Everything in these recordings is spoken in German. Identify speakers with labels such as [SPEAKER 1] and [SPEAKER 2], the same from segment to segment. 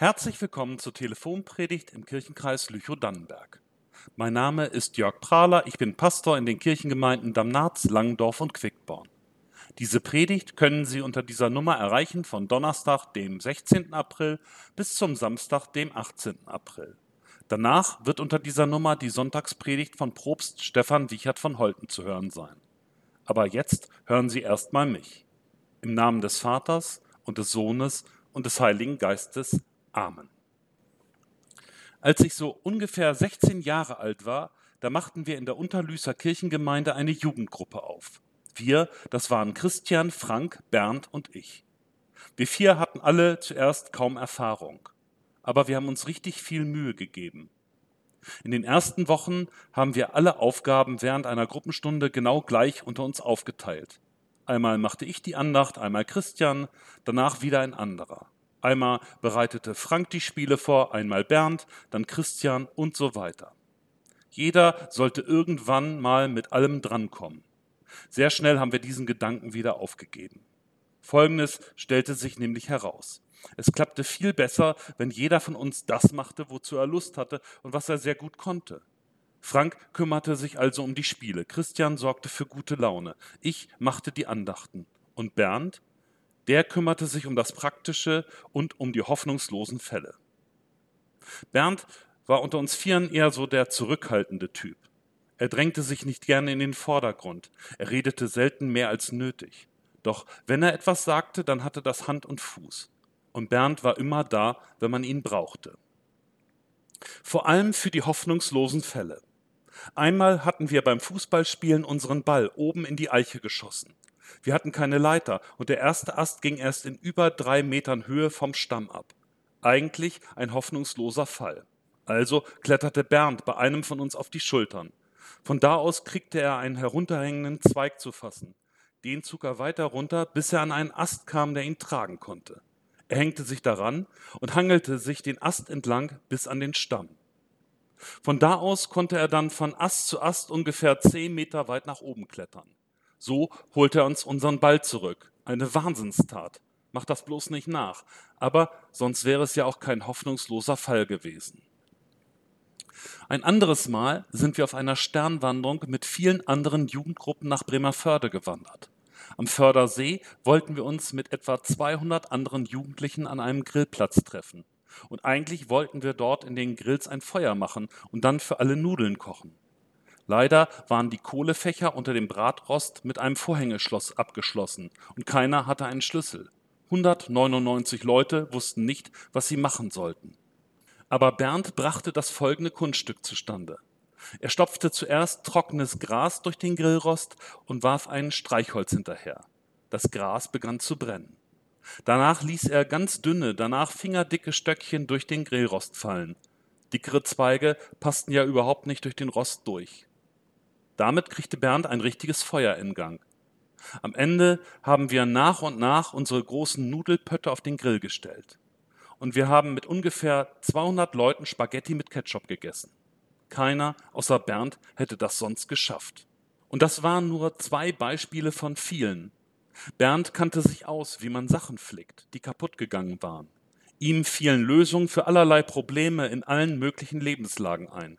[SPEAKER 1] Herzlich willkommen zur Telefonpredigt im Kirchenkreis Lüchow-Dannenberg. Mein Name ist Jörg Prahler, ich bin Pastor in den Kirchengemeinden Damnatz, Langendorf und Quickborn. Diese Predigt können Sie unter dieser Nummer erreichen von Donnerstag, dem 16. April bis zum Samstag, dem 18. April. Danach wird unter dieser Nummer die Sonntagspredigt von Propst Stefan Wichert von Holten zu hören sein. Aber jetzt hören Sie erstmal mich. Im Namen des Vaters und des Sohnes und des Heiligen Geistes. Amen. Als ich so ungefähr 16 Jahre alt war, da machten wir in der Unterlüßer Kirchengemeinde eine Jugendgruppe auf. Wir, das waren Christian, Frank, Bernd und ich. Wir vier hatten alle zuerst kaum Erfahrung, aber wir haben uns richtig viel Mühe gegeben. In den ersten Wochen haben wir alle Aufgaben während einer Gruppenstunde genau gleich unter uns aufgeteilt. Einmal machte ich die Andacht, einmal Christian, danach wieder ein anderer. Einmal bereitete Frank die Spiele vor, einmal Bernd, dann Christian und so weiter. Jeder sollte irgendwann mal mit allem drankommen. Sehr schnell haben wir diesen Gedanken wieder aufgegeben. Folgendes stellte sich nämlich heraus. Es klappte viel besser, wenn jeder von uns das machte, wozu er Lust hatte und was er sehr gut konnte. Frank kümmerte sich also um die Spiele, Christian sorgte für gute Laune, ich machte die Andachten und Bernd der kümmerte sich um das Praktische und um die hoffnungslosen Fälle. Bernd war unter uns Vieren eher so der zurückhaltende Typ. Er drängte sich nicht gerne in den Vordergrund. Er redete selten mehr als nötig. Doch wenn er etwas sagte, dann hatte das Hand und Fuß. Und Bernd war immer da, wenn man ihn brauchte. Vor allem für die hoffnungslosen Fälle. Einmal hatten wir beim Fußballspielen unseren Ball oben in die Eiche geschossen. Wir hatten keine Leiter und der erste Ast ging erst in über drei Metern Höhe vom Stamm ab. Eigentlich ein hoffnungsloser Fall. Also kletterte Bernd bei einem von uns auf die Schultern. Von da aus kriegte er einen herunterhängenden Zweig zu fassen. Den zog er weiter runter, bis er an einen Ast kam, der ihn tragen konnte. Er hängte sich daran und hangelte sich den Ast entlang bis an den Stamm. Von da aus konnte er dann von Ast zu Ast ungefähr zehn Meter weit nach oben klettern. So holt er uns unseren Ball zurück. Eine Wahnsinnstat. Macht das bloß nicht nach. Aber sonst wäre es ja auch kein hoffnungsloser Fall gewesen. Ein anderes Mal sind wir auf einer Sternwanderung mit vielen anderen Jugendgruppen nach Bremerförde gewandert. Am Fördersee wollten wir uns mit etwa 200 anderen Jugendlichen an einem Grillplatz treffen. Und eigentlich wollten wir dort in den Grills ein Feuer machen und dann für alle Nudeln kochen. Leider waren die Kohlefächer unter dem Bratrost mit einem Vorhängeschloss abgeschlossen und keiner hatte einen Schlüssel. 199 Leute wussten nicht, was sie machen sollten. Aber Bernd brachte das folgende Kunststück zustande. Er stopfte zuerst trockenes Gras durch den Grillrost und warf ein Streichholz hinterher. Das Gras begann zu brennen. Danach ließ er ganz dünne, danach fingerdicke Stöckchen durch den Grillrost fallen. Dickere Zweige passten ja überhaupt nicht durch den Rost durch. Damit kriegte Bernd ein richtiges Feuer in Gang. Am Ende haben wir nach und nach unsere großen Nudelpötte auf den Grill gestellt. Und wir haben mit ungefähr 200 Leuten Spaghetti mit Ketchup gegessen. Keiner außer Bernd hätte das sonst geschafft. Und das waren nur zwei Beispiele von vielen. Bernd kannte sich aus, wie man Sachen flickt, die kaputt gegangen waren. Ihm fielen Lösungen für allerlei Probleme in allen möglichen Lebenslagen ein.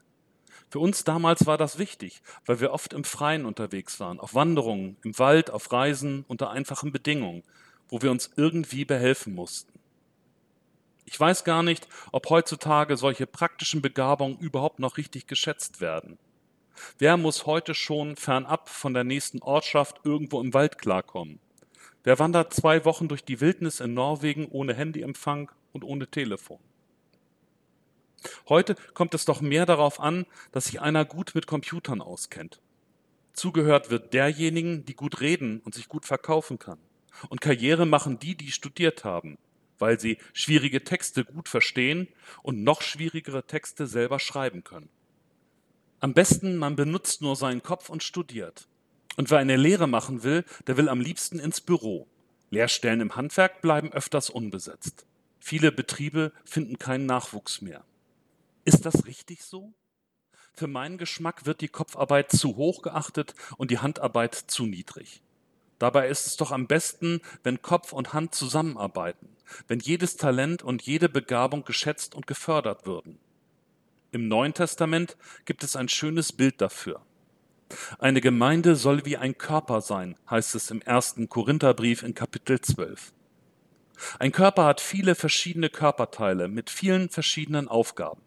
[SPEAKER 1] Für uns damals war das wichtig, weil wir oft im Freien unterwegs waren, auf Wanderungen, im Wald, auf Reisen, unter einfachen Bedingungen, wo wir uns irgendwie behelfen mussten. Ich weiß gar nicht, ob heutzutage solche praktischen Begabungen überhaupt noch richtig geschätzt werden. Wer muss heute schon fernab von der nächsten Ortschaft irgendwo im Wald klarkommen? Wer wandert zwei Wochen durch die Wildnis in Norwegen ohne Handyempfang und ohne Telefon? Heute kommt es doch mehr darauf an, dass sich einer gut mit Computern auskennt. Zugehört wird derjenigen, die gut reden und sich gut verkaufen kann. Und Karriere machen die, die studiert haben, weil sie schwierige Texte gut verstehen und noch schwierigere Texte selber schreiben können. Am besten, man benutzt nur seinen Kopf und studiert. Und wer eine Lehre machen will, der will am liebsten ins Büro. Lehrstellen im Handwerk bleiben öfters unbesetzt. Viele Betriebe finden keinen Nachwuchs mehr. Ist das richtig so? Für meinen Geschmack wird die Kopfarbeit zu hoch geachtet und die Handarbeit zu niedrig. Dabei ist es doch am besten, wenn Kopf und Hand zusammenarbeiten, wenn jedes Talent und jede Begabung geschätzt und gefördert würden. Im Neuen Testament gibt es ein schönes Bild dafür. Eine Gemeinde soll wie ein Körper sein, heißt es im ersten Korintherbrief in Kapitel 12. Ein Körper hat viele verschiedene Körperteile mit vielen verschiedenen Aufgaben.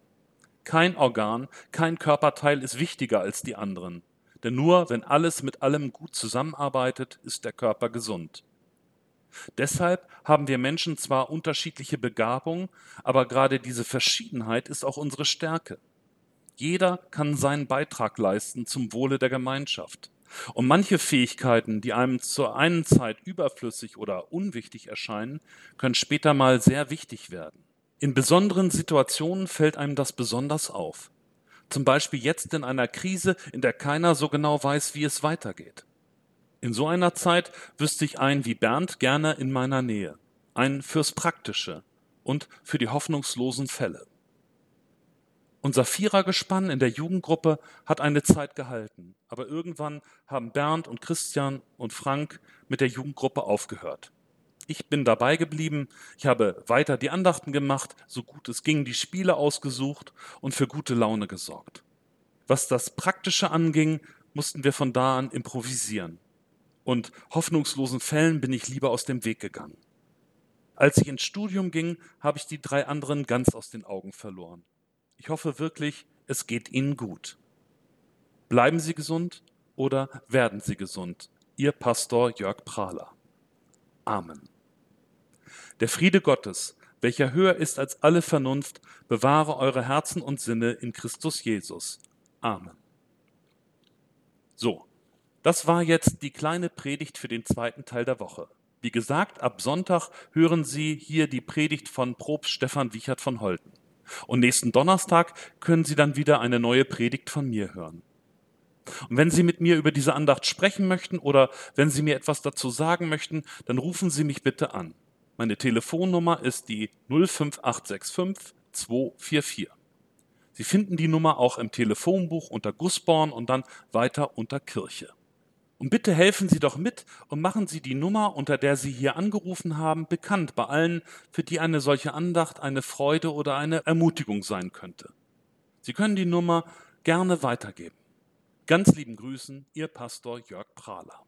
[SPEAKER 1] Kein Organ, kein Körperteil ist wichtiger als die anderen. Denn nur wenn alles mit allem gut zusammenarbeitet, ist der Körper gesund. Deshalb haben wir Menschen zwar unterschiedliche Begabungen, aber gerade diese Verschiedenheit ist auch unsere Stärke. Jeder kann seinen Beitrag leisten zum Wohle der Gemeinschaft. Und manche Fähigkeiten, die einem zur einen Zeit überflüssig oder unwichtig erscheinen, können später mal sehr wichtig werden. In besonderen Situationen fällt einem das besonders auf. Zum Beispiel jetzt in einer Krise, in der keiner so genau weiß, wie es weitergeht. In so einer Zeit wüsste ich einen wie Bernd gerne in meiner Nähe. Einen fürs Praktische und für die hoffnungslosen Fälle. Unser Vierergespann in der Jugendgruppe hat eine Zeit gehalten, aber irgendwann haben Bernd und Christian und Frank mit der Jugendgruppe aufgehört. Ich bin dabei geblieben, ich habe weiter die Andachten gemacht, so gut es ging, die Spiele ausgesucht und für gute Laune gesorgt. Was das Praktische anging, mussten wir von da an improvisieren. Und hoffnungslosen Fällen bin ich lieber aus dem Weg gegangen. Als ich ins Studium ging, habe ich die drei anderen ganz aus den Augen verloren. Ich hoffe wirklich, es geht Ihnen gut. Bleiben Sie gesund oder werden Sie gesund. Ihr Pastor Jörg Prahler. Amen. Der Friede Gottes, welcher höher ist als alle Vernunft, bewahre eure Herzen und Sinne in Christus Jesus. Amen. So, das war jetzt die kleine Predigt für den zweiten Teil der Woche. Wie gesagt, ab Sonntag hören Sie hier die Predigt von Probst Stefan Wiechert von Holten. Und nächsten Donnerstag können Sie dann wieder eine neue Predigt von mir hören. Und wenn Sie mit mir über diese Andacht sprechen möchten oder wenn Sie mir etwas dazu sagen möchten, dann rufen Sie mich bitte an. Meine Telefonnummer ist die 05865 244. Sie finden die Nummer auch im Telefonbuch unter Gussborn und dann weiter unter Kirche. Und bitte helfen Sie doch mit und machen Sie die Nummer, unter der Sie hier angerufen haben, bekannt bei allen, für die eine solche Andacht eine Freude oder eine Ermutigung sein könnte. Sie können die Nummer gerne weitergeben. Ganz lieben Grüßen, Ihr Pastor Jörg Prahler.